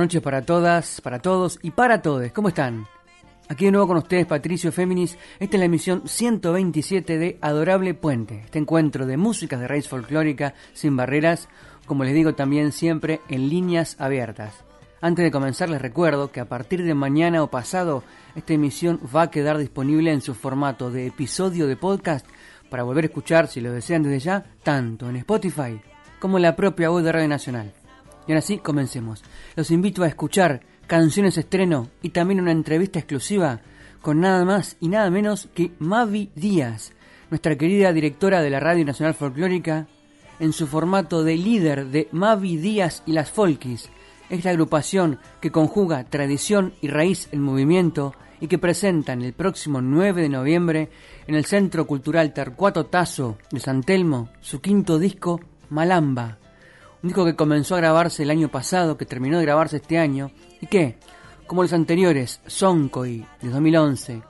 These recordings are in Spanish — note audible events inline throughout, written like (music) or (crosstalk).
Buenas noches para todas, para todos y para todos. ¿Cómo están? Aquí de nuevo con ustedes Patricio Féminis. Esta es la emisión 127 de Adorable Puente. Este encuentro de músicas de raíz folclórica sin barreras, como les digo también siempre en líneas abiertas. Antes de comenzar les recuerdo que a partir de mañana o pasado esta emisión va a quedar disponible en su formato de episodio de podcast para volver a escuchar si lo desean desde ya, tanto en Spotify como en la propia web de Radio Nacional. Y ahora sí, comencemos. Los invito a escuchar canciones estreno y también una entrevista exclusiva con nada más y nada menos que Mavi Díaz, nuestra querida directora de la Radio Nacional Folclórica, en su formato de líder de Mavi Díaz y las Folkis, esta agrupación que conjuga tradición y raíz en movimiento y que presentan el próximo 9 de noviembre en el Centro Cultural Tercuato Tazo de San Telmo su quinto disco Malamba un disco que comenzó a grabarse el año pasado, que terminó de grabarse este año, y que, como los anteriores, Soncoy de 2011,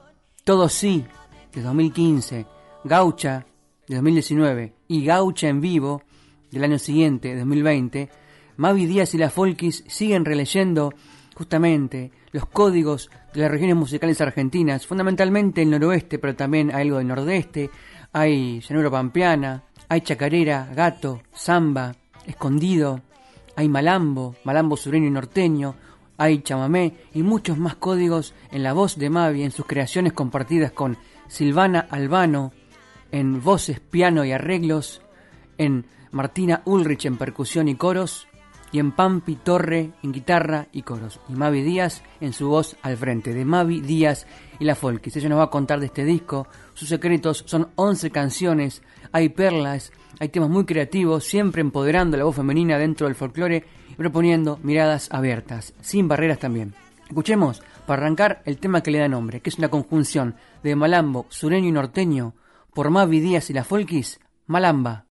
Todo Sí de 2015, Gaucha de 2019 y Gaucha en vivo del año siguiente, 2020, Mavi Díaz y la Folkis siguen releyendo justamente los códigos de las regiones musicales argentinas, fundamentalmente el noroeste, pero también hay algo del nordeste, hay llanura pampeana, hay chacarera, gato, samba, escondido, hay malambo, malambo sureño y norteño, hay chamamé y muchos más códigos en la voz de Mavi en sus creaciones compartidas con Silvana Albano en voces, piano y arreglos, en Martina Ulrich en percusión y coros, y en Pampi Torre en guitarra y coros, y Mavi Díaz en su voz al frente, de Mavi Díaz y la Folkis. Ella nos va a contar de este disco, sus secretos son 11 canciones, hay perlas, hay temas muy creativos, siempre empoderando la voz femenina dentro del folclore y proponiendo miradas abiertas, sin barreras también. Escuchemos, para arrancar, el tema que le da nombre, que es una conjunción de malambo, sureño y norteño, por Mavi Díaz y la Folkis, Malamba.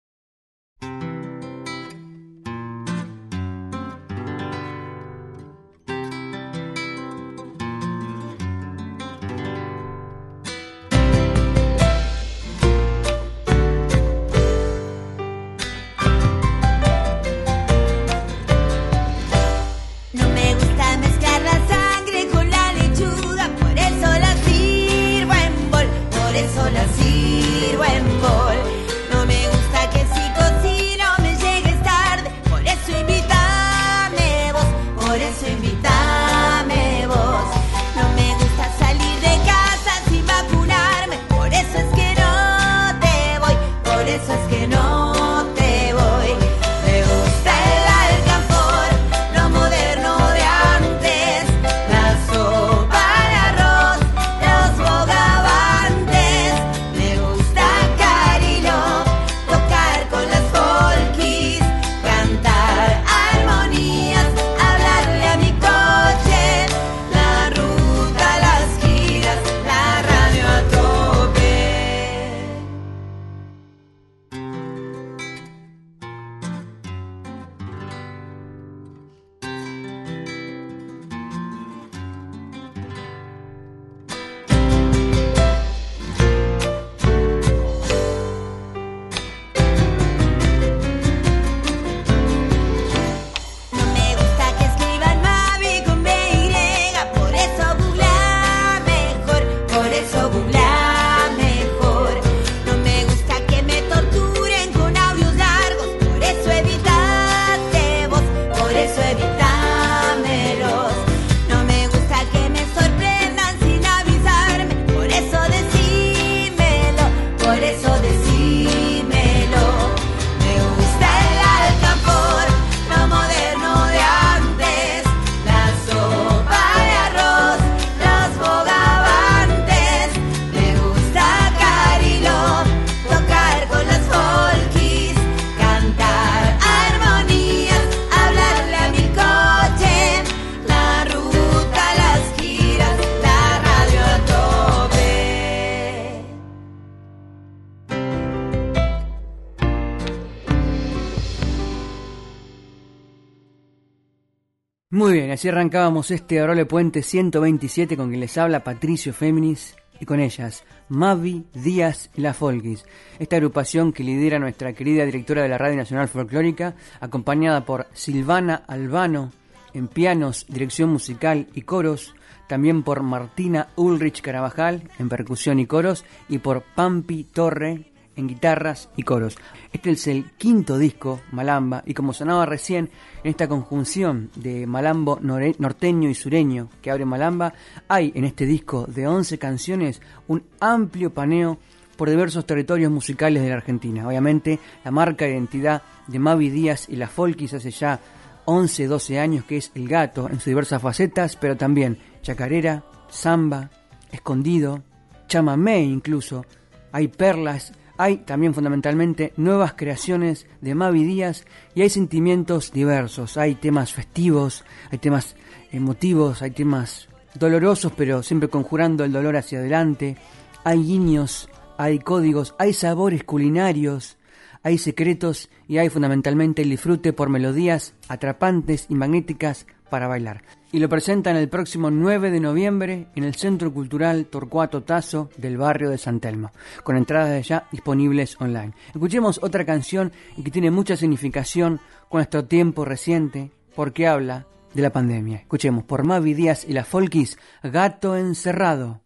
Muy bien, así arrancábamos este Arole Puente 127 con quien les habla Patricio Féminis y con ellas Mavi, Díaz y La Folkis, esta agrupación que lidera nuestra querida directora de la Radio Nacional Folclórica, acompañada por Silvana Albano en pianos, dirección musical y coros, también por Martina Ulrich Carabajal en percusión y coros y por Pampi Torre en guitarras y coros. Este es el quinto disco, Malamba, y como sonaba recién, en esta conjunción de malambo norteño y sureño que abre Malamba, hay en este disco de 11 canciones un amplio paneo por diversos territorios musicales de la Argentina. Obviamente, la marca de identidad de Mavi Díaz y la Folkis hace ya 11, 12 años que es el gato en sus diversas facetas, pero también chacarera, samba, escondido, chamamé incluso, hay perlas hay también fundamentalmente nuevas creaciones de Mavi Díaz y hay sentimientos diversos. Hay temas festivos, hay temas emotivos, hay temas dolorosos, pero siempre conjurando el dolor hacia adelante. Hay guiños, hay códigos, hay sabores culinarios, hay secretos y hay fundamentalmente el disfrute por melodías atrapantes y magnéticas para bailar y lo presentan el próximo 9 de noviembre en el Centro Cultural Torcuato Tazo del barrio de San Telmo, con entradas ya disponibles online. Escuchemos otra canción que tiene mucha significación con nuestro tiempo reciente porque habla de la pandemia. Escuchemos por Mavi Díaz y la Folkis, Gato Encerrado.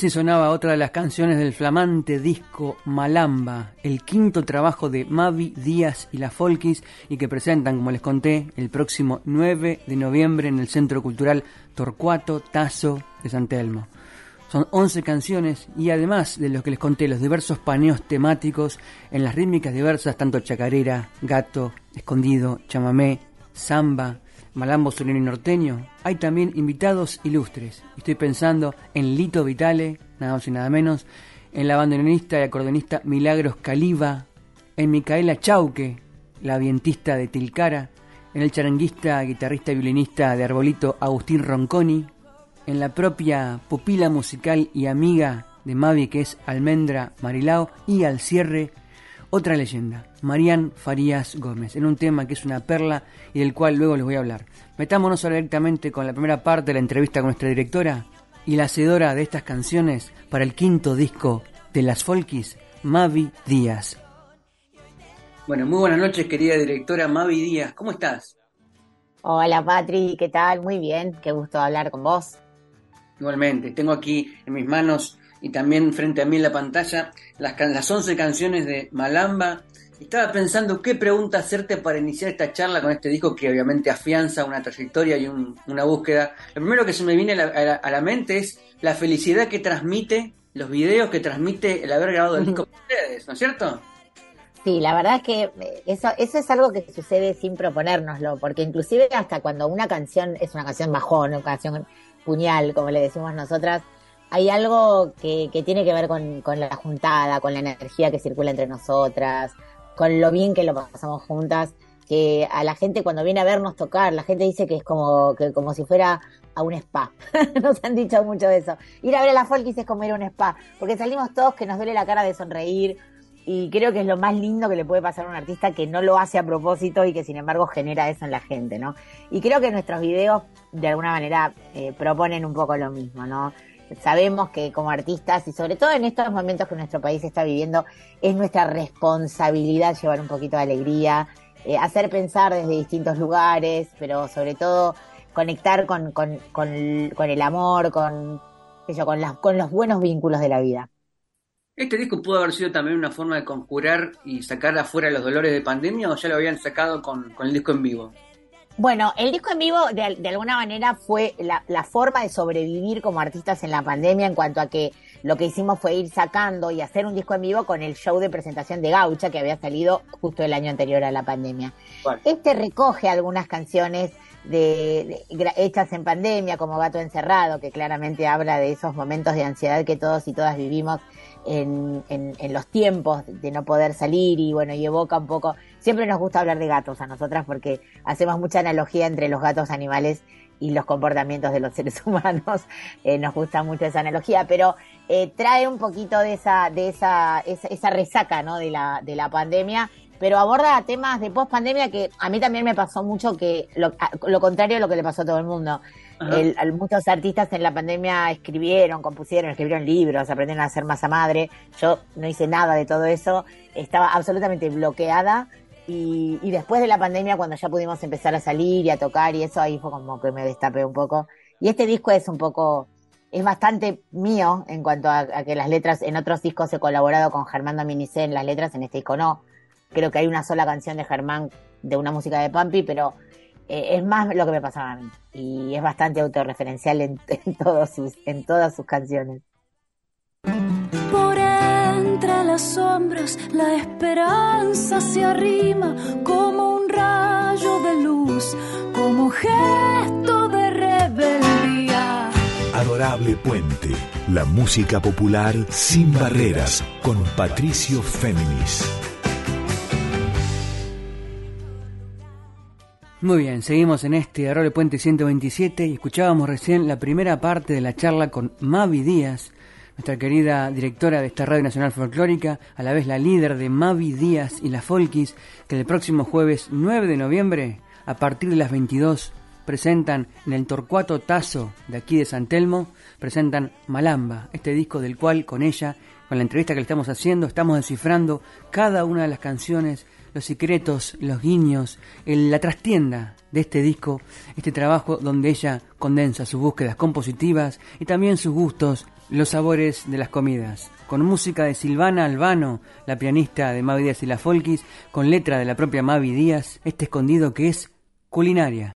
Así sonaba otra de las canciones del flamante disco Malamba, el quinto trabajo de Mavi Díaz y la Folkis y que presentan, como les conté, el próximo 9 de noviembre en el Centro Cultural Torcuato Tazo de San Telmo. Son 11 canciones y además de lo que les conté, los diversos paneos temáticos en las rítmicas diversas, tanto chacarera, gato, escondido, chamamé, samba, Malambo Solino y Norteño, hay también invitados ilustres. Estoy pensando en Lito Vitale, nada más y nada menos, en la bandoneonista y acordeonista Milagros Caliba, en Micaela Chauque, la vientista de Tilcara, en el charanguista, guitarrista y violinista de Arbolito Agustín Ronconi, en la propia pupila musical y amiga de Mavi que es Almendra Marilao y al cierre otra leyenda, Marían Farías Gómez, en un tema que es una perla y del cual luego les voy a hablar. Metámonos ahora directamente con la primera parte de la entrevista con nuestra directora y la hacedora de estas canciones para el quinto disco de las Folkis, Mavi Díaz. Bueno, muy buenas noches, querida directora Mavi Díaz. ¿Cómo estás? Hola Patri, ¿qué tal? Muy bien, qué gusto hablar con vos. Igualmente, tengo aquí en mis manos y también frente a mí en la pantalla las, las 11 canciones de Malamba. Estaba pensando qué pregunta hacerte para iniciar esta charla con este disco que obviamente afianza una trayectoria y un- una búsqueda. Lo primero que se me viene a la, a la- a la mente es la felicidad que transmite, los videos que transmite el haber grabado el disco con ustedes, ¿no es cierto? Sí, la verdad es que eh, eso, eso es algo que sucede sin proponérnoslo, porque inclusive hasta cuando una canción es una canción bajón, una canción puñal, como le decimos nosotras, hay algo que, tiene que ver con, la juntada, con la energía que circula entre nosotras, con lo bien que lo pasamos juntas, que a la gente cuando viene a vernos tocar, la gente dice que es como, que, como si fuera a un spa. (laughs) Nos han dicho mucho eso. Ir a ver a la Folkis es como ir a un spa, porque salimos todos que nos duele la cara de sonreír, y creo que es lo más lindo que le puede pasar a un artista que no lo hace a propósito y que sin embargo genera eso en la gente, ¿no? Y creo que nuestros videos de alguna manera eh, proponen un poco lo mismo, ¿no? Sabemos que como artistas y sobre todo en estos momentos que nuestro país está viviendo, es nuestra responsabilidad llevar un poquito de alegría, eh, hacer pensar desde distintos lugares, pero sobre todo conectar con, el amor, con, los buenos vínculos de la vida. ¿Este disco pudo haber sido también una forma de conjurar y sacar afuera los dolores de pandemia o ya lo habían sacado con el disco en vivo? Bueno, el disco en vivo de, de alguna manera fue la, la, forma de sobrevivir como artistas en la pandemia en cuanto a que lo que hicimos fue ir sacando y hacer un disco en vivo con el show de presentación de Gaucha que había salido justo el año anterior a la pandemia. Este recoge algunas canciones de, de, hechas en pandemia como Gato Encerrado, que claramente habla de esos momentos de ansiedad que todos y todas vivimos en, en, en, los tiempos de no poder salir y bueno, y evoca un poco, siempre nos gusta hablar de gatos a nosotras porque hacemos mucha analogía entre los gatos animales y los comportamientos de los (laughs) seres humanos, eh, nos gusta mucho esa analogía, pero eh, trae un poquito de esa, de esa, esa, esa resaca, ¿no? De la, de la pandemia, pero aborda temas de post pandemia que a mí también me pasó mucho que lo, lo contrario de lo que le pasó a todo el mundo. El, el, muchos artistas en la pandemia escribieron, compusieron, escribieron libros, aprendieron a hacer masa madre. Yo no hice nada de todo eso, estaba absolutamente bloqueada. Y, después de la pandemia, cuando ya pudimos empezar a salir y a tocar y eso, ahí fue como que me destapé un poco. Y este disco es un poco, es bastante mío en cuanto a, que las letras, en otros discos he colaborado con Germán Dominicé en las letras, en este disco no. Creo que hay una sola canción de Germán de una música de Pampi, pero eh, es más lo que me pasaba a mí y es bastante autorreferencial en, (laughs) en, todos sus, en todas sus canciones. Las sombras la esperanza se arrima como un rayo de luz, como gesto de rebeldía. Adorable Puente, la música popular sin barreras, con Patricio Féminis. Muy bien, seguimos en este Arroyo Puente 127 y escuchábamos recién la primera parte de la charla con Mavi Díaz, nuestra querida directora de esta Radio Nacional Folclórica, a la vez la líder de Mavi Díaz y la Folkis, que el próximo jueves 9 de noviembre, a partir de las 22, presentan en el Torcuato Tazo de aquí de San Telmo, presentan Malamba, este disco del cual con ella, con la entrevista que le estamos haciendo, estamos descifrando cada una de las canciones los secretos, los guiños, el, la trastienda de este disco, este trabajo donde ella condensa sus búsquedas compositivas y también sus gustos, los sabores de las comidas. Con música de Silvana Albano, la pianista de Mavi Díaz y la Folkis, con letra de la propia Mavi Díaz, este escondido que es culinaria.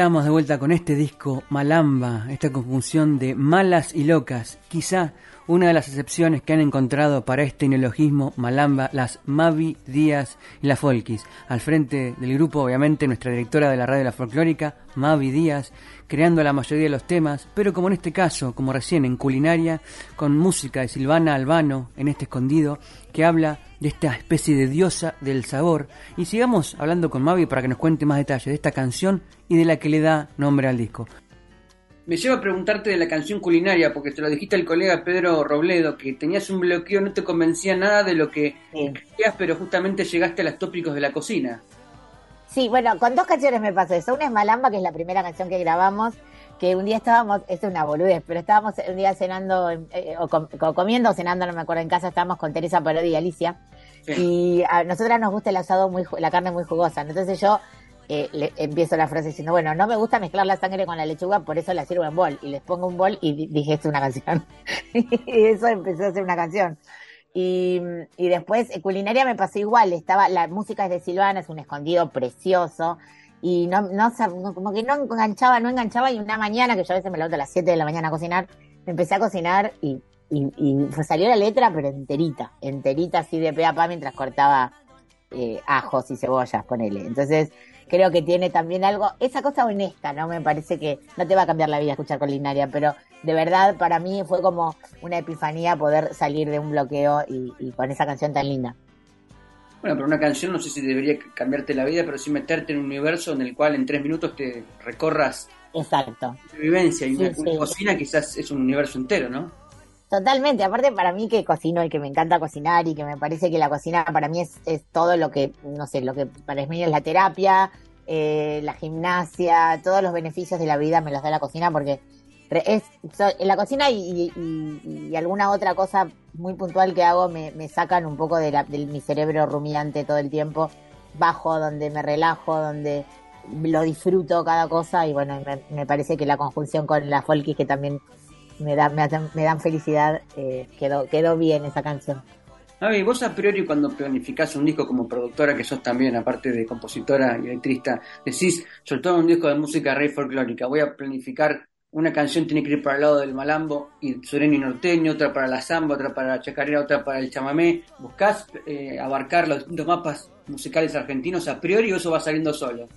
Y estamos de vuelta con este disco Malamba, esta conjunción de malas y locas, quizá una de las excepciones que han encontrado para este neologismo Malamba, las Mavi Díaz y la Folkis. Al frente del grupo, obviamente, nuestra directora de la radio La Folclórica, Mavi Díaz, creando la mayoría de los temas, pero como en este caso, como recién en Culinaria, con música de Silvana Albano, en este escondido, que habla de esta especie de diosa del sabor. Y sigamos hablando con Mavi para que nos cuente más detalles de esta canción y de la que le da nombre al disco. Me lleva a preguntarte de la canción culinaria, porque te lo dijiste el colega Pedro Robledo, que tenías un bloqueo, no te convencía nada de lo que Sí. pero justamente llegaste a los tópicos de la cocina. Sí, bueno, con dos canciones me pasó eso. Una es Malamba, que es la primera canción que grabamos, que un día estábamos, es una boludez, pero estábamos un día cenando, eh, o, com- o comiendo o cenando, no me acuerdo, en casa estábamos con Teresa Parodi y Alicia, Sí. y a nosotras nos gusta el asado muy, ju- la carne muy jugosa. Entonces yo eh, empiezo la frase diciendo, bueno, no me gusta mezclar la sangre con la lechuga, por eso la sirvo en bol. Y les pongo un bol y di- dije, es una canción. (laughs) y eso empezó a ser una canción. Y, y después, eh, culinaria me pasó igual, estaba, la música es de Silvana, es un escondido precioso, y no, no, como que no enganchaba, no enganchaba, y una mañana, que yo a veces me levanto a las 7 de la mañana a cocinar, empecé a cocinar y, y, salió la letra, pero enterita, enterita así de pe a pa mientras cortaba eh, ajos y cebollas, ponele. Entonces, creo que tiene también algo, esa cosa honesta, ¿no? Me parece que no te va a cambiar la vida escuchar culinaria, pero de verdad para mí fue como una epifanía poder salir de un bloqueo y, y con esa canción tan linda. Bueno, pero una canción no sé si debería cambiarte la vida, pero sí meterte en un universo en el cual en tres minutos te recorras Exacto. vivencia y Sí, una, una sí. cocina quizás es un universo entero, ¿no? Totalmente, aparte para mí que cocino y que me encanta cocinar y que me parece que la cocina para mí es, es todo lo que, no sé, lo que para mí es la terapia, eh, la gimnasia, todos los beneficios de la vida me los da la cocina porque es so- en la cocina y, y- y alguna otra cosa muy puntual que hago me, me sacan un poco de, la, de mi cerebro rumiante todo el tiempo, bajo donde me relajo, donde lo disfruto cada cosa y bueno, me, me parece que la conjunción con la folkis que también me, da, me, hacen- me dan felicidad, eh, quedó, quedó bien esa canción. Javi, vos a priori cuando planificás un disco como productora, que sos también, aparte de compositora y letrista, decís, todo un disco de música rey folclórica, voy a planificar una canción tiene que ir para el lado del malambo y sureño y norteño, otra para la samba, otra para la chacarera, otra para el chamamé. ¿Buscás eh, abarcar los distintos mapas musicales argentinos a priori o eso va saliendo solo?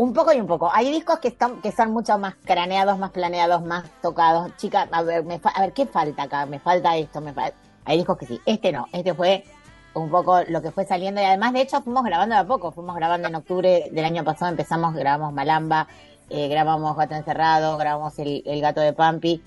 Un poco y un poco. Hay discos que están que son mucho más craneados, más planeados, más tocados. Chica, a ver, me fa- a ver, ¿qué falta acá? Me falta esto, me fa- Hay discos que sí. Este no. Este fue un poco lo que fue saliendo y además de hecho fuimos grabando de a poco. Fuimos grabando en octubre del año pasado, empezamos, grabamos Malamba, eh, grabamos Gato Encerrado, grabamos el, el Gato de Pampi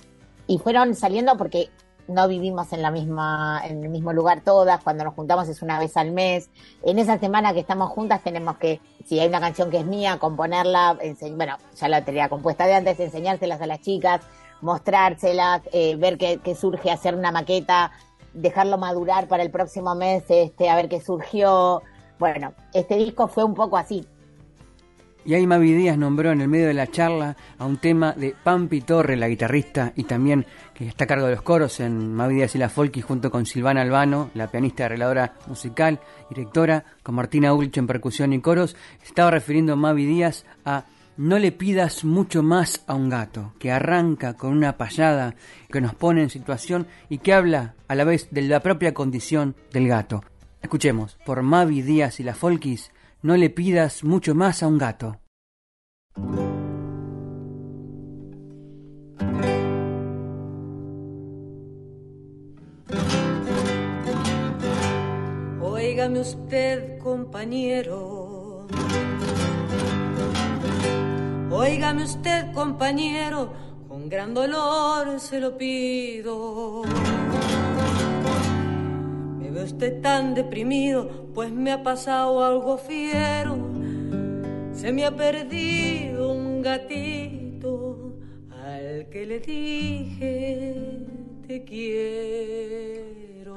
y fueron saliendo porque no vivimos en la misma en el mismo lugar todas cuando nos juntamos es una vez al mes. En esa semana que estamos juntas tenemos que si hay una canción que es mía componerla bueno ya la tenía compuesta de antes enseñárselas a las chicas mostrárselas eh, ver qué, qué surge hacer una maqueta dejarlo madurar para el próximo mes este a ver qué surgió. Bueno este disco fue un poco así Y ahí Mavi Díaz nombró en el medio de la charla a un tema de Pampi Torre, la guitarrista, y también que está a cargo de los coros en Mavi Díaz y la Folky, junto con Silvana Albano, la pianista arregladora musical, directora, con Martina Ulrich en percusión y coros. Estaba refiriendo Mavi Díaz a No le pidas mucho más a un gato, que arranca con una payada, que nos pone en situación y que habla a la vez de la propia condición del gato. Escuchemos, por Mavi Díaz y la Folkis, no le pidas mucho más a un gato. Óigame usted, compañero. Óigame usted, compañero, con gran dolor se lo pido. Usted tan deprimido, pues me ha pasado algo fiero. Se me ha perdido un gatito al que le dije te quiero.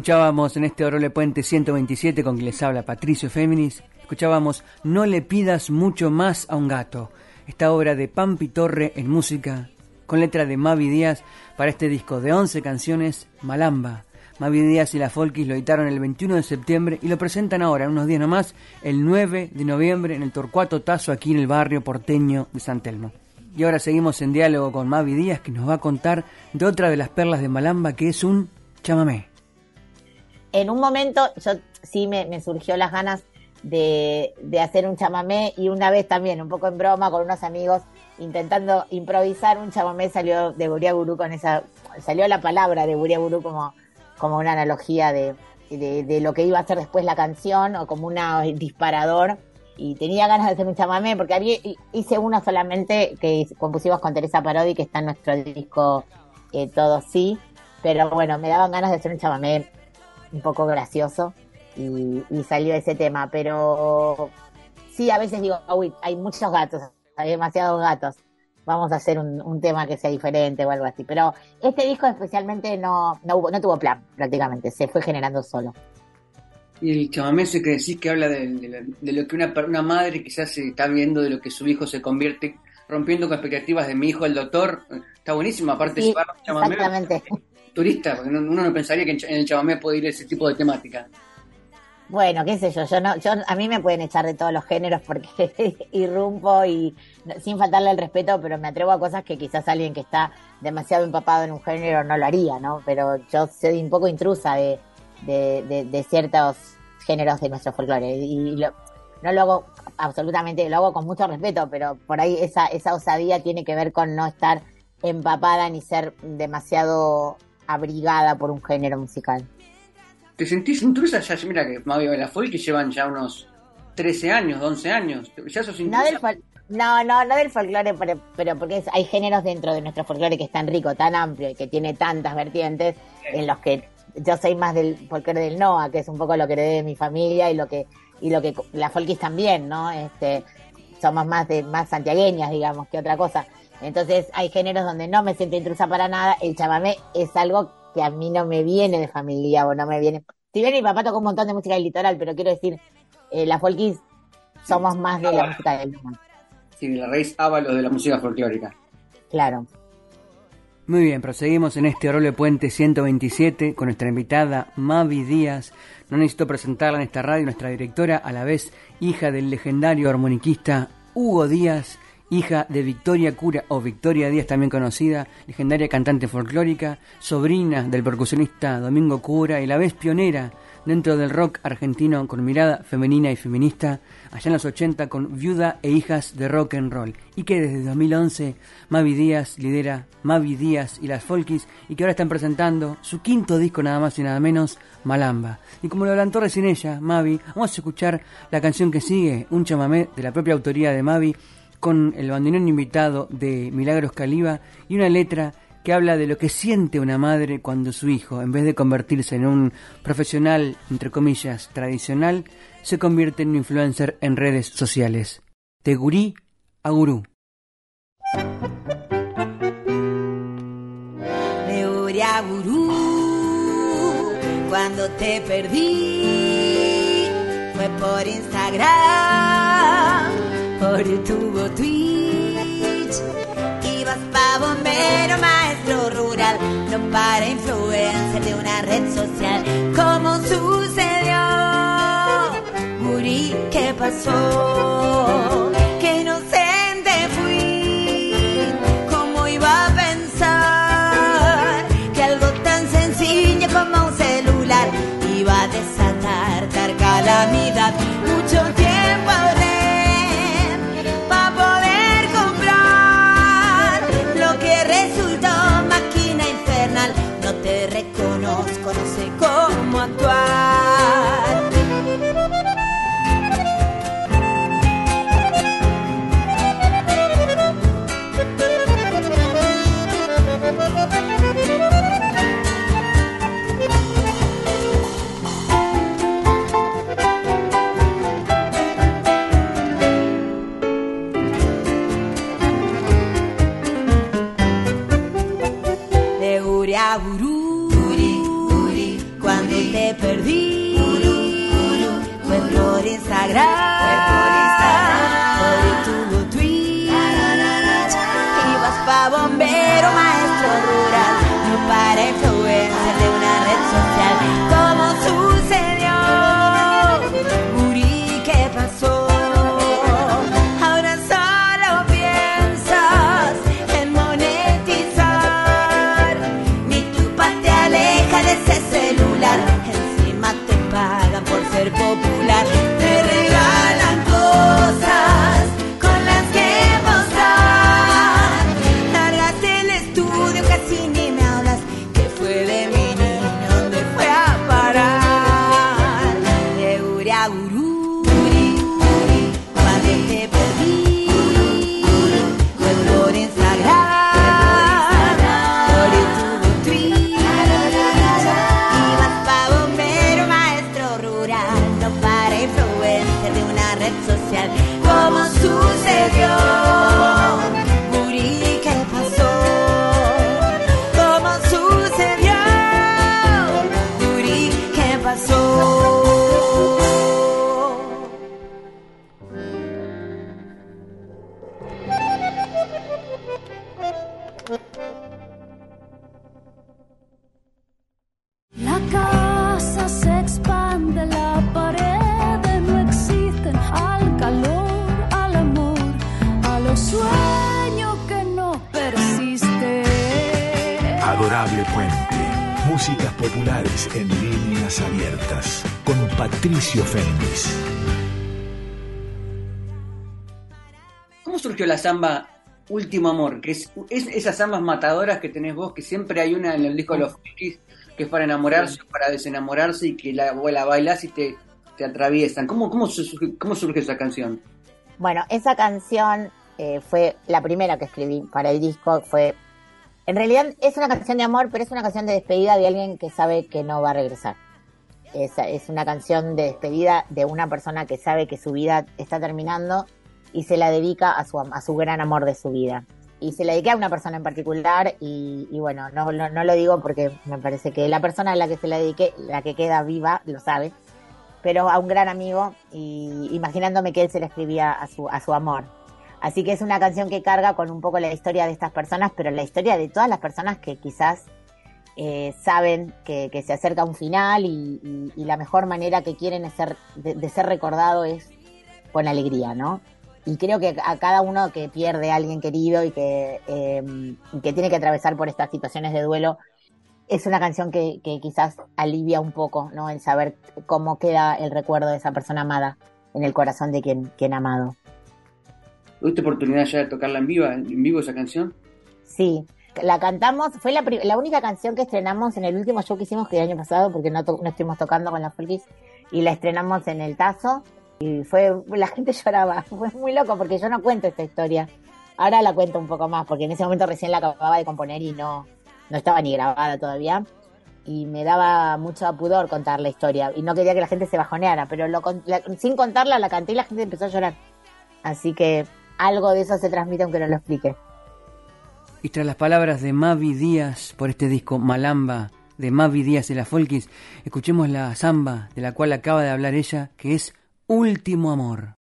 Escuchábamos en este Orole Puente 127 con quien les habla Patricio Féminis, escuchábamos No le pidas mucho más a un gato, esta obra de Pampi Torre en música, con letra de Mavi Díaz para este disco de 11 canciones, Malamba. Mavi Díaz y la Folkis lo editaron el 21 de septiembre y lo presentan ahora, unos días nomás, el 9 de noviembre en el Torcuato Tazo aquí en el barrio porteño de San Telmo. Y ahora seguimos en diálogo con Mavi Díaz que nos va a contar de otra de las perlas de Malamba que es un chamamé. En un momento yo sí me, surgió las ganas de, de hacer un chamamé y una vez también, un poco en broma, con unos amigos, intentando improvisar un chamamé, salió de Buria Gurú con esa, salió la palabra de Buria Gurú como, como una analogía de, de, lo que iba a ser después la canción o como una disparador. Y tenía ganas de hacer un chamamé porque había, hice una solamente que compusimos con Teresa Parodi, que está en nuestro disco eh, Todo Sí. Pero bueno, me daban ganas de hacer un chamamé un poco gracioso y, y salió ese tema. Pero sí, a veces digo, uy, hay muchos gatos, hay demasiados gatos. Vamos a hacer un, un tema que sea diferente o algo así. Pero este disco especialmente no, no, hubo, no tuvo plan, prácticamente. Se fue generando solo. Y el chamamé ese que decís que habla de, de de lo que una, una madre quizás se está viendo, de lo que su hijo se convierte, rompiendo con expectativas de mi hijo el doctor. Está buenísimo, aparte Sí, llevar chamamé exactamente. Turista, porque no- uno no pensaría que en, el chamamé puede ir ese tipo de temática. Bueno, qué sé yo, yo no, yo a mí me pueden echar de todos los géneros porque (laughs) irrumpo y sin faltarle el respeto, pero me atrevo a cosas que quizás alguien que está demasiado empapado en un género no lo haría, ¿no? Pero yo soy un poco intrusa de, de, de- de ciertos géneros de nuestro folclore y lo- no lo hago absolutamente, lo hago con mucho respeto, pero por ahí esa, esa osadía tiene que ver con no estar empapada ni ser demasiado abrigada por un género musical. ¿Te sentís intrusa? Ya, mira que Mavi la folk llevan ya unos 13 años, 11 años. ¿Ya sos No, intrusa? del fol- no, no, no del folclore, pero, pero porque es- hay géneros dentro de nuestro folclore que es tan rico, tan amplio y que tiene tantas vertientes en los que yo soy más del folclore del Noa, que es un poco lo que heredé de mi familia y lo que y lo que la folkis también, ¿no? Este, somos más de más santiagueñas, digamos, que otra cosa. Entonces hay géneros donde no me siento intrusa para nada. El chamamé es algo que a mí no me viene de familia o no me viene. Si bien mi papá tocó un montón de música del litoral, pero quiero decir, eh, las folkis somos más de la música del Noa. Sí, la raíz ábalos de la música folclórica. Claro. Muy bien, proseguimos en este Orole Puente 127 con nuestra invitada Mavi Díaz. No necesito presentarla en esta radio, nuestra directora, a la vez hija del legendario armoniquista Hugo Díaz, hija de Victoria Cura o Victoria Díaz también conocida, legendaria cantante folclórica, sobrina del percusionista Domingo Cura y la vez pionera dentro del rock argentino con mirada femenina y feminista, allá en los 80 con Viuda e Hijas de Rock and Roll, y que desde 2011 Mavi Díaz lidera Mavi Díaz y las Folkis, y que ahora están presentando su quinto disco nada más y nada menos, Malamba. Y como lo adelantó recién ella, Mavi, vamos a escuchar la canción que sigue, un chamamé de la propia autoría de Mavi, con el bandoneón invitado de Milagros Caliba y una letra que habla de lo que siente una madre cuando su hijo, en vez de convertirse en un profesional, entre comillas, tradicional, se convierte en un influencer en redes sociales. De gurí a gurú. de Uriaburú. Cuando te perdí fue por Instagram, por YouTube o Twitch. Ibas pa' bombero, maestro rural, no para influencer de una red social. ¿Cómo sucedió? Muri, ¿qué pasó? ¿Cómo surgió la samba Último Amor? Que es, es esas zambas matadoras que tenés vos, que siempre hay una en el disco de los Frikis, que es para enamorarse o para desenamorarse y que la, la bailas y te, te atraviesan. ¿Cómo, cómo, surge, ¿Cómo surge esa canción? Bueno, esa canción eh, fue la primera que escribí para el disco. Fue, en realidad es una canción de amor, pero es una canción de despedida de alguien que sabe que no va a regresar. Es, es una canción de despedida de una persona que sabe que su vida está terminando y se la dedica a su, a su gran amor de su vida. Y se la dediqué a una persona en particular y, bueno, no, no, no lo digo porque me parece que la persona a la que se la dediqué, la que queda viva, lo sabe, pero a un gran amigo y imaginándome que él se la escribía a su, a su amor. Así que es una canción que carga con un poco la historia de estas personas, pero la historia de todas las personas que quizás eh, saben que, se acerca un final y, la mejor manera que quieren ser, de, de ser recordado es con alegría, ¿no? Y creo que a cada uno que pierde a alguien querido y que, eh, que tiene que atravesar por estas situaciones de duelo, es una canción que, que quizás alivia un poco, ¿no? El saber cómo queda el recuerdo de esa persona amada en el corazón de quien, quien amado. ¿Tuviste oportunidad ya de tocarla en vivo, en vivo esa canción? Sí, la cantamos, fue la, la única canción que estrenamos en el último show que hicimos que el año pasado, porque no, to- no estuvimos tocando con la Folkis, y la estrenamos en el Tazo, y fue, la gente (laughs) lloraba, fue muy loco porque yo no cuento esta historia. Ahora la cuento un poco más, porque en ese momento recién la acababa de componer y no, no estaba ni grabada todavía. Y me daba mucho pudor contar la historia. Y no quería que la gente se bajoneara, pero lo, la- sin contarla la canté y la gente empezó a llorar. Así que algo de eso se transmite aunque no lo explique. Y tras las palabras de Mavi Díaz por este disco Malamba de Mavi Díaz y la Folkis, escuchemos la samba de la cual acaba de hablar ella, que es Último Amor.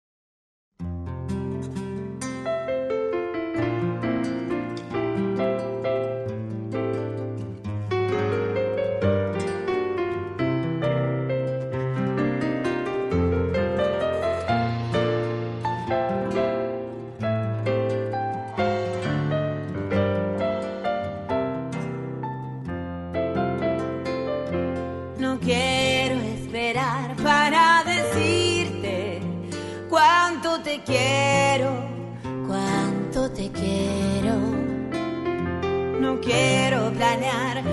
Quiero, cuánto te quiero. No quiero planear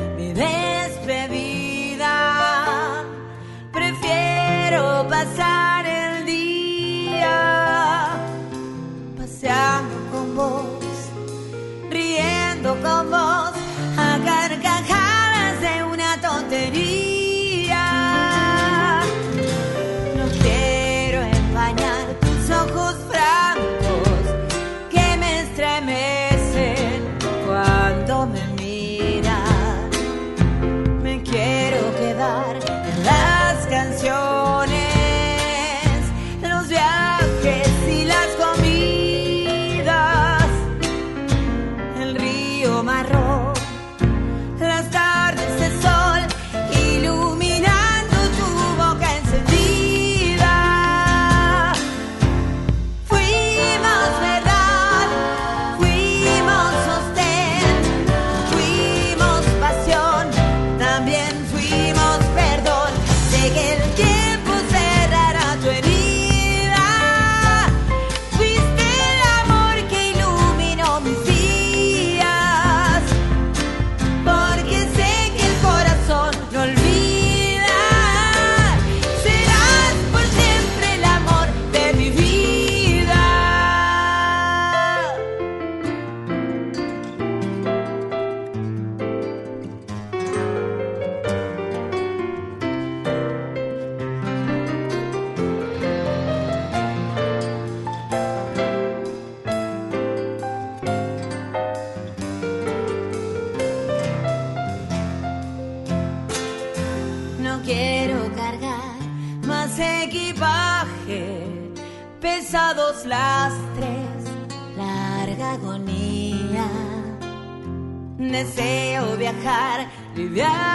Deseo viajar livianamente,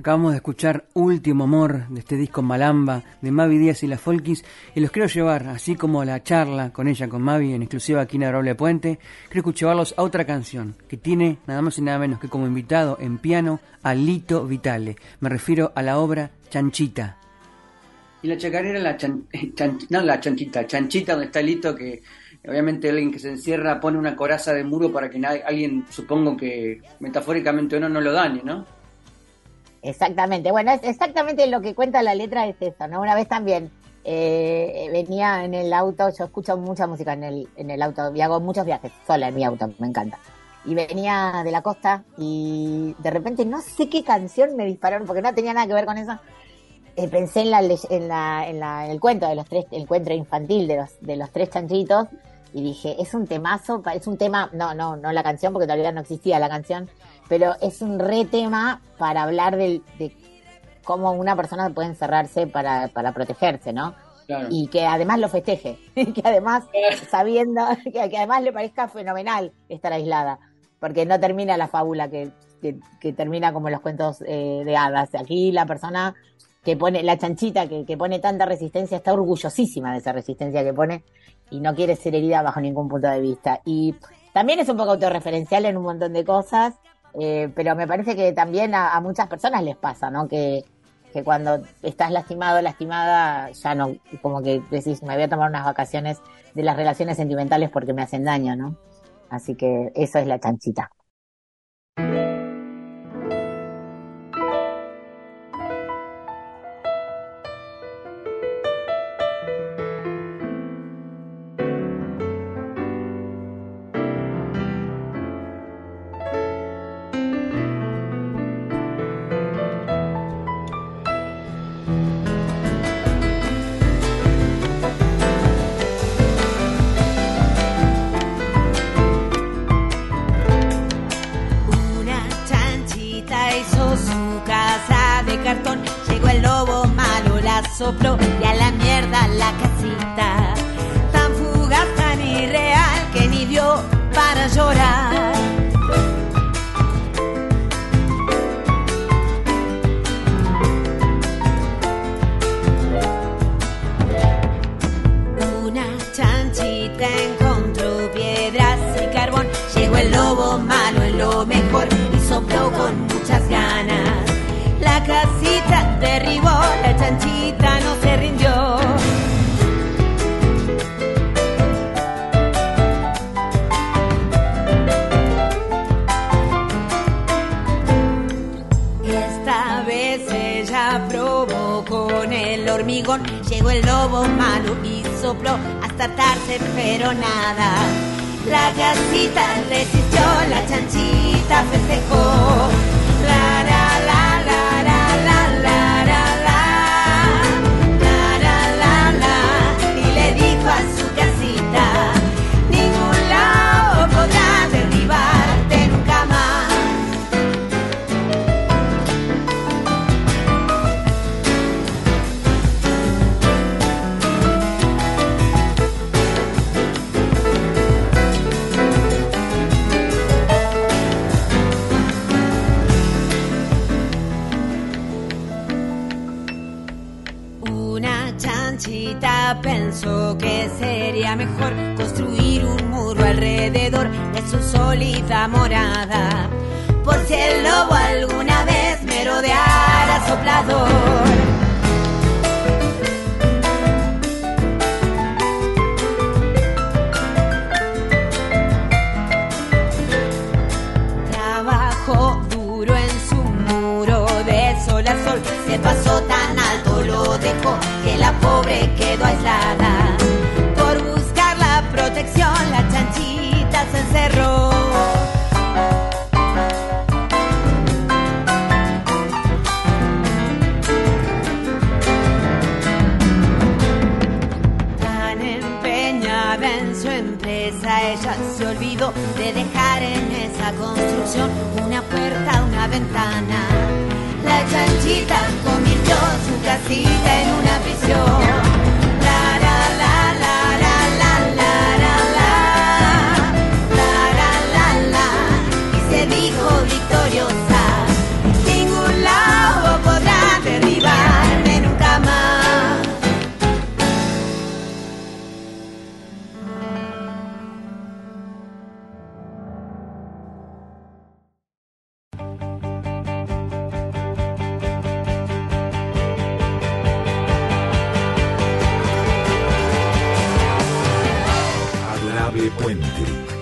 Acabamos de escuchar Último Amor de este disco Malamba de Mavi Díaz y las Folkis y los quiero llevar, así como la charla con ella, con Mavi, en exclusiva aquí en Adorable Puente, quiero llevarlos a otra canción que tiene nada más y nada menos que como invitado en piano a Lito Vitale. Me refiero a la obra Chanchita. Y la chacarera, la chan, chan- no la chanchita, chanchita donde está Lito que obviamente alguien que se encierra pone una coraza de muro para que alguien, supongo que metafóricamente o no lo dañe, ¿no? Exactamente, bueno, es exactamente lo que cuenta la letra es eso, ¿no? Una vez también eh, venía en el auto, yo escucho mucha música en el, en el auto y hago muchos viajes sola en mi auto, me encanta. Y venía de la costa y de repente no sé qué canción me dispararon porque no tenía nada que ver con eso. Eh, pensé en, la, en, la, en, la- en el cuento de los tres, el cuento infantil de los, de los tres chanchitos y dije, es un temazo, es un tema, no, no, no la canción porque todavía no existía la canción, pero es un re tema para hablar del, de cómo una persona puede encerrarse para, para protegerse, ¿no? Claro. Y que además lo festeje, (laughs) y que además, (laughs) sabiendo, (laughs) que, que además le parezca fenomenal estar aislada, porque no termina la fábula que, que, que termina como los cuentos eh, de hadas. Aquí la persona que pone, la chanchita que, que pone tanta resistencia, está orgullosísima de esa resistencia que pone y no quiere ser herida bajo ningún punto de vista. Y también es un poco autorreferencial en un montón de cosas, eh, pero me parece que también a, muchas personas les pasa, ¿no? Que, que cuando estás lastimado, lastimada, ya no, como que decís, me voy a tomar unas vacaciones de las relaciones sentimentales porque me hacen daño, ¿no? Así que eso es la chanchita.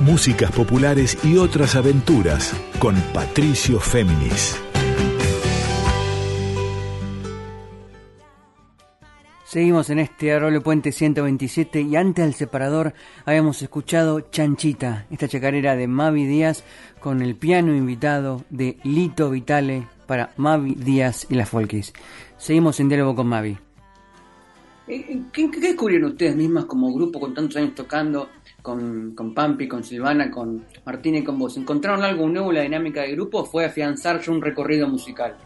Músicas populares y otras aventuras con Patricio Féminis. Seguimos en este Arroyo Puente 127 y antes del separador habíamos escuchado Chanchita, esta chacarera de Mavi Díaz con el piano invitado de Lito Vitale para Mavi Díaz y las Folkis. Seguimos en diálogo con Mavi. Eh, ¿Qué, qué descubrieron ustedes mismas como grupo con tantos años tocando, con, con Pampi, con Silvana, con Martín y con vos? ¿Encontraron algo nuevo en la dinámica del grupo o fue afianzarse un recorrido musical?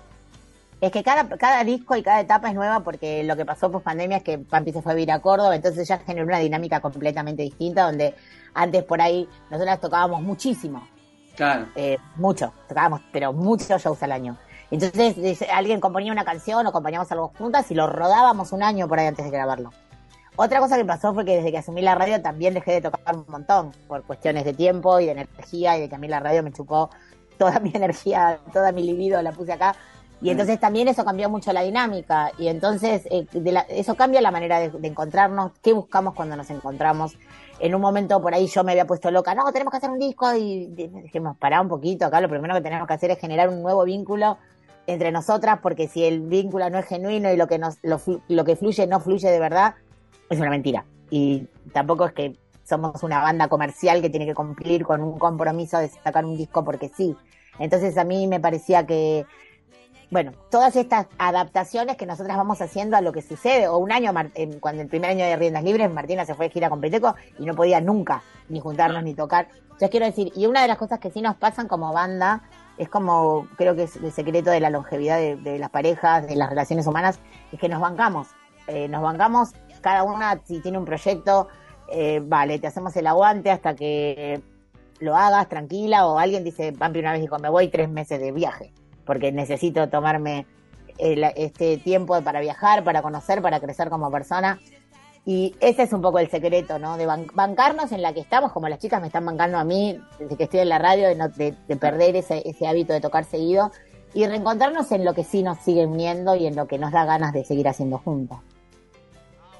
Es que cada, cada disco y cada etapa es nueva porque lo que pasó post pandemia es que Pampi se fue a vivir a Córdoba, entonces ya generó una dinámica completamente distinta donde antes por ahí nosotras tocábamos muchísimo. Claro. Eh, mucho, tocábamos, pero muchos shows al año. Entonces alguien componía una canción o componíamos algo juntas y lo rodábamos un año por ahí antes de grabarlo. Otra cosa que pasó fue que desde que asumí la radio también dejé de tocar un montón por cuestiones de tiempo y de energía y de que a mí la radio me chupó toda (laughs) mi energía, toda mi libido la puse acá. Y entonces también eso cambió mucho la dinámica. Y entonces eh, de la- eso cambia la manera de, de encontrarnos, qué buscamos cuando nos encontramos. En un momento por ahí yo me había puesto loca, no, tenemos que hacer un disco y di- dijimos, pará un poquito, acá lo primero que tenemos que hacer es generar un nuevo vínculo entre nosotras porque si el vínculo no es genuino y lo que, nos, lo, lo que fluye no fluye de verdad, es una mentira. Y tampoco es que somos una banda comercial que tiene que cumplir con un compromiso de sacar un disco porque sí. Entonces a mí me parecía que bueno, todas estas adaptaciones que nosotras vamos haciendo a lo que sucede, o un año, cuando el primer año de Riendas Libres, Martina se fue de gira con Peteco y no podía nunca ni juntarnos ni tocar. Entonces quiero decir, y una de las cosas que sí nos pasan como banda, es como, creo que es el secreto de la longevidad de, de las parejas, de las relaciones humanas, es que nos bancamos. Eh, nos bancamos, cada una si tiene un proyecto, eh, vale, te hacemos el aguante hasta que lo hagas tranquila, o alguien dice, Pampi una vez dijo, me voy tres meses de viaje porque necesito tomarme el- este tiempo para viajar, para conocer, para crecer como persona. Y ese es un poco el secreto, ¿no? De ban- bancarnos en la que estamos, como las chicas me están bancando a mí desde que estoy en la radio, de, no- de- de perder ese, ese hábito de tocar seguido y reencontrarnos en lo que sí nos sigue uniendo y en lo que nos da ganas de seguir haciendo juntas.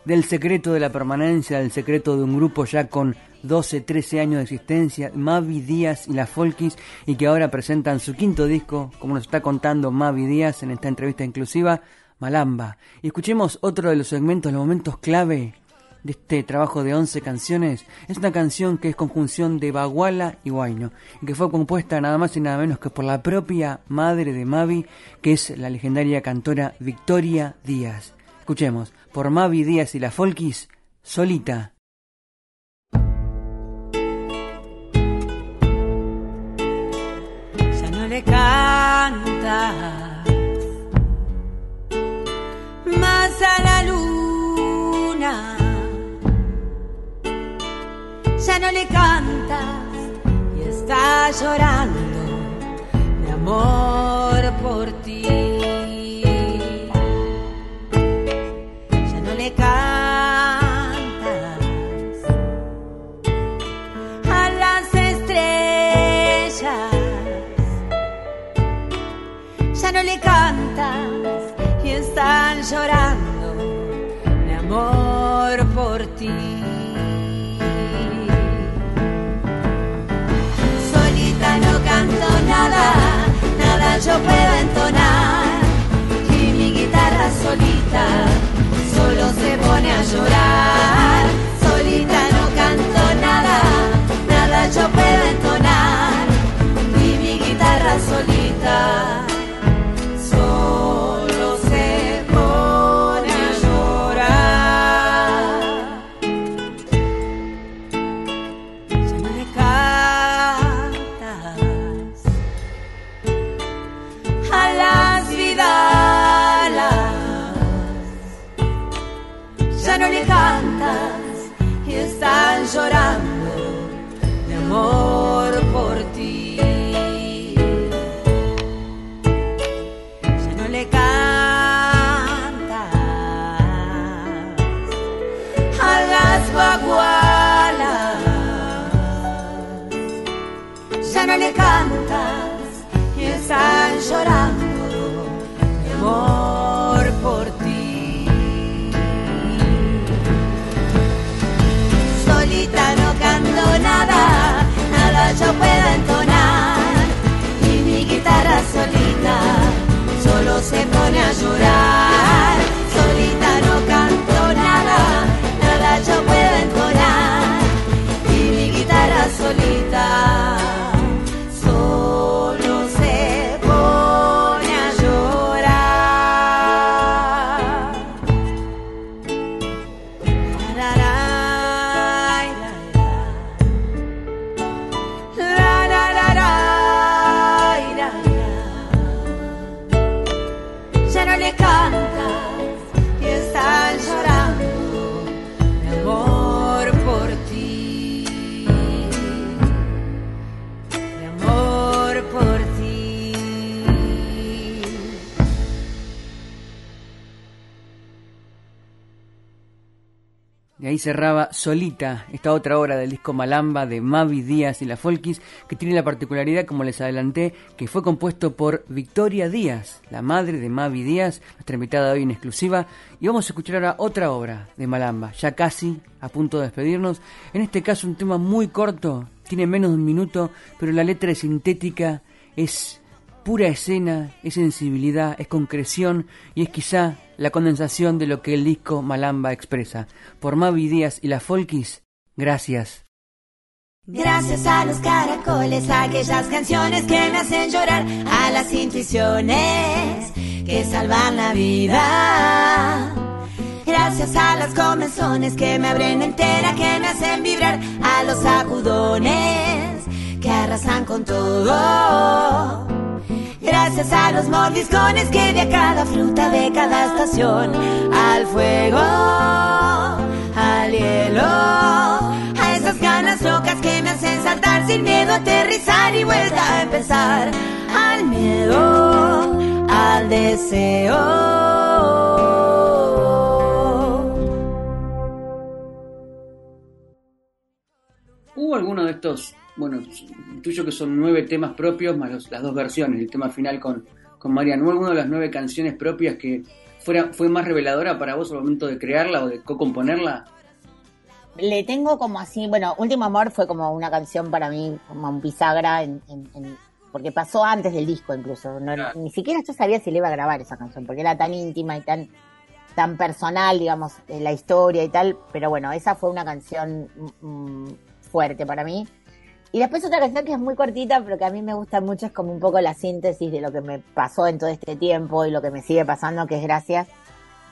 Del secreto de la permanencia, del secreto de un grupo ya con 12, 13 años de existencia, Mavi Díaz y las Folkis, y que ahora presentan su quinto disco, como nos está contando Mavi Díaz en esta entrevista inclusiva, Malamba. Y escuchemos otro de los segmentos, los momentos clave de este trabajo de 11 canciones. Es una canción que es conjunción de Baguala y Guayno, y que fue compuesta nada más y nada menos que por la propia madre de Mavi, que es la legendaria cantora Victoria Díaz. Escuchemos, por Mavi Díaz y la Folkis, Solita. ya no le canta más a la luna, ya no le cantas y está llorando de amor yo puedo entonar. Y mi guitarra solita solo se pone a llorar. Solita no canto nada, nada yo puedo entonar. Y mi guitarra solita están cerraba Solita, esta otra obra del disco Malamba de Mavi Díaz y la Folkis, que tiene la particularidad, como les adelanté, que fue compuesto por Victoria Díaz, la madre de Mavi Díaz, nuestra invitada hoy en exclusiva. Y vamos a escuchar ahora otra obra de Malamba, ya casi a punto de despedirnos. En este caso un tema muy corto, tiene menos de un minuto, pero la letra es sintética, es pura escena, es sensibilidad, es concreción y es quizá la condensación de lo que el disco Malamba expresa. Por Mavi Díaz y la Folkis, gracias. Gracias a los caracoles, a aquellas canciones que me hacen llorar, a las intuiciones que salvan la vida. Gracias a las comenzones que me abren entera, que me hacen vibrar, a los sacudones que arrasan con todo. Gracias a los mordiscones que de a cada fruta de cada estación, al fuego, al hielo, a esas ganas locas que me hacen saltar sin miedo, aterrizar y vuelta a empezar, al miedo, al deseo. ¿Hubo alguno de estos, bueno, tuyo que son nueve temas propios más los- las dos versiones, el tema final con, con Mariano, ¿hubo alguna de las nueve canciones propias que fuera, fue más reveladora para vos al momento de crearla o de co-componerla? Le tengo como así, bueno, Último Amor fue como una canción para mí, como un bisagra, en, en- en- porque pasó antes del disco incluso. No- Claro. Ni siquiera yo sabía si le iba a grabar esa canción, porque era tan íntima y tan, tan personal, digamos, en la historia y tal. Pero bueno, esa fue una canción mm, fuerte para mí. Y después otra canción que es muy cortita, pero que a mí me gusta mucho, es como un poco la síntesis de lo que me pasó en todo este tiempo y lo que me sigue pasando, que es Gracias,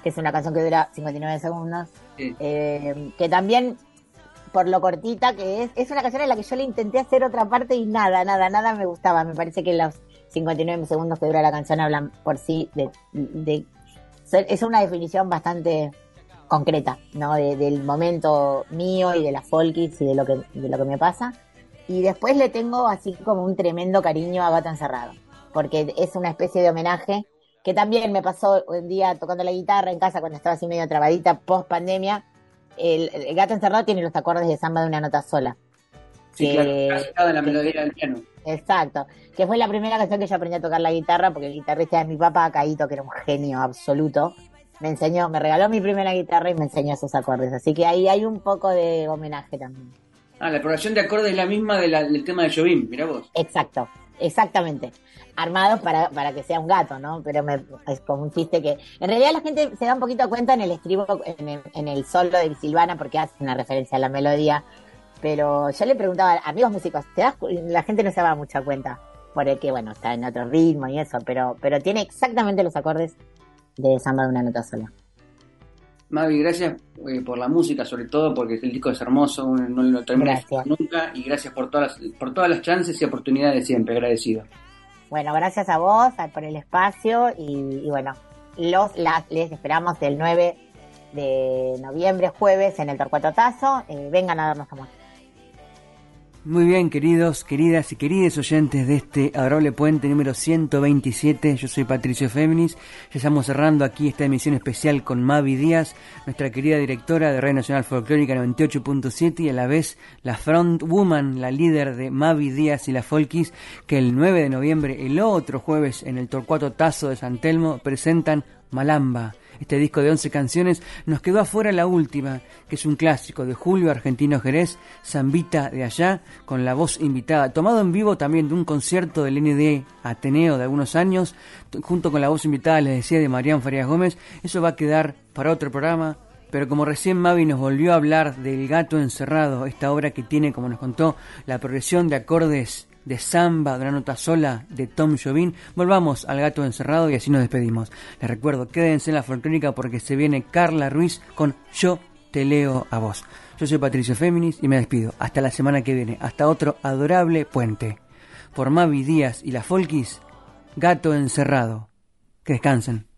que es una canción que dura 59 segundos. Sí. Eh, que también, por lo cortita que es, es una canción en la que yo le intenté hacer otra parte y nada, nada, nada me gustaba. Me parece que los 59 segundos que dura la canción hablan por sí de... de- es una definición bastante concreta, ¿no? De- del momento mío y de las folkies y de lo que, de lo que me pasa. Y después le tengo así como un tremendo cariño a Gato Encerrado, porque es una especie de homenaje que también me pasó un día tocando la guitarra en casa cuando estaba así medio trabadita post pandemia. El, el Gato Encerrado tiene los acordes de samba de una nota sola. Sí, Que- claro, la melodía del piano. Exacto. Que fue la primera canción que yo aprendí a tocar la guitarra, porque el guitarrista de mi papá, Caíto, que era un genio absoluto, me enseñó, me regaló mi primera guitarra y me enseñó esos acordes. Así que ahí hay un poco de homenaje también. Ah, la progresión de acordes es la misma de la- del tema de Jobim, mirá vos. Exacto, exactamente. Armados para, para que sea un gato, ¿no? Pero me- es como un chiste que. En realidad la gente se da un poquito cuenta en el estribo, en el, en el solo de Silvana, porque hace una referencia a la melodía. Pero yo le preguntaba amigos músicos, ¿te das la gente no se daba mucha cuenta. Porque, bueno, está en otro ritmo y eso, pero, pero tiene exactamente los acordes de samba de una nota sola. Mavi, gracias eh, por la música, sobre todo porque el disco es hermoso, no lo termina de Gracias. escuchar nunca, y gracias por todas, las, por todas las chances y oportunidades siempre, agradecido. Bueno, gracias a vos a- por el espacio y, y bueno, los las, les esperamos el 9 de noviembre, jueves, en el Torcuato Tazo. Eh, vengan a darnos amor. Muy bien, queridos, queridas y queridos oyentes de este adorable puente número 127. Yo soy Patricio Féminis. Ya estamos cerrando aquí esta emisión especial con Mavi Díaz, nuestra querida directora de Radio Nacional Folclórica 98.7 y a la vez la front woman, la líder de Mavi Díaz y la Folkis, que el 9 de noviembre, el otro jueves, en el Torcuato Tazo de San Telmo, presentan Malamba. Este disco de 11 canciones nos quedó afuera la última, que es un clásico de Julio Argentino Jerez, Zambita de allá, con la voz invitada, tomado en vivo también de un concierto del ND Ateneo de algunos años, junto con la voz invitada, les decía, de Marián Farías Gómez. Eso va a quedar para otro programa. Pero como recién Mavi nos volvió a hablar del gato encerrado, esta obra que tiene, como nos contó, la progresión de acordes de samba de una nota sola de Tom Jobim, volvamos al gato encerrado y así nos despedimos. Les recuerdo, quédense en la folclórica porque se viene Carla Ruiz con Yo te leo a vos. Yo soy Patricio Féminis y me despido. Hasta la semana que viene, hasta otro adorable puente. Por Mavi Díaz y la Folkis, gato encerrado. Que descansen.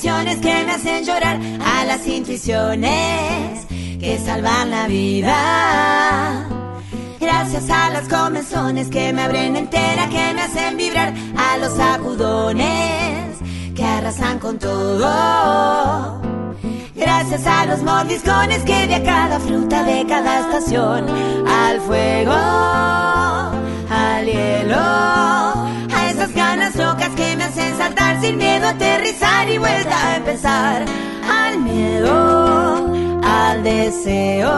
Canciones que me hacen llorar, a las intuiciones que salvan la vida. Gracias a las comezones que me abren entera, que me hacen vibrar, a los sacudones que arrasan con todo. Gracias a los mordiscones que de a cada fruta de cada estación, al fuego, al hielo, a esas ganas locas que me hacen sin miedo, aterrizar y vuelta a empezar, al miedo, al deseo.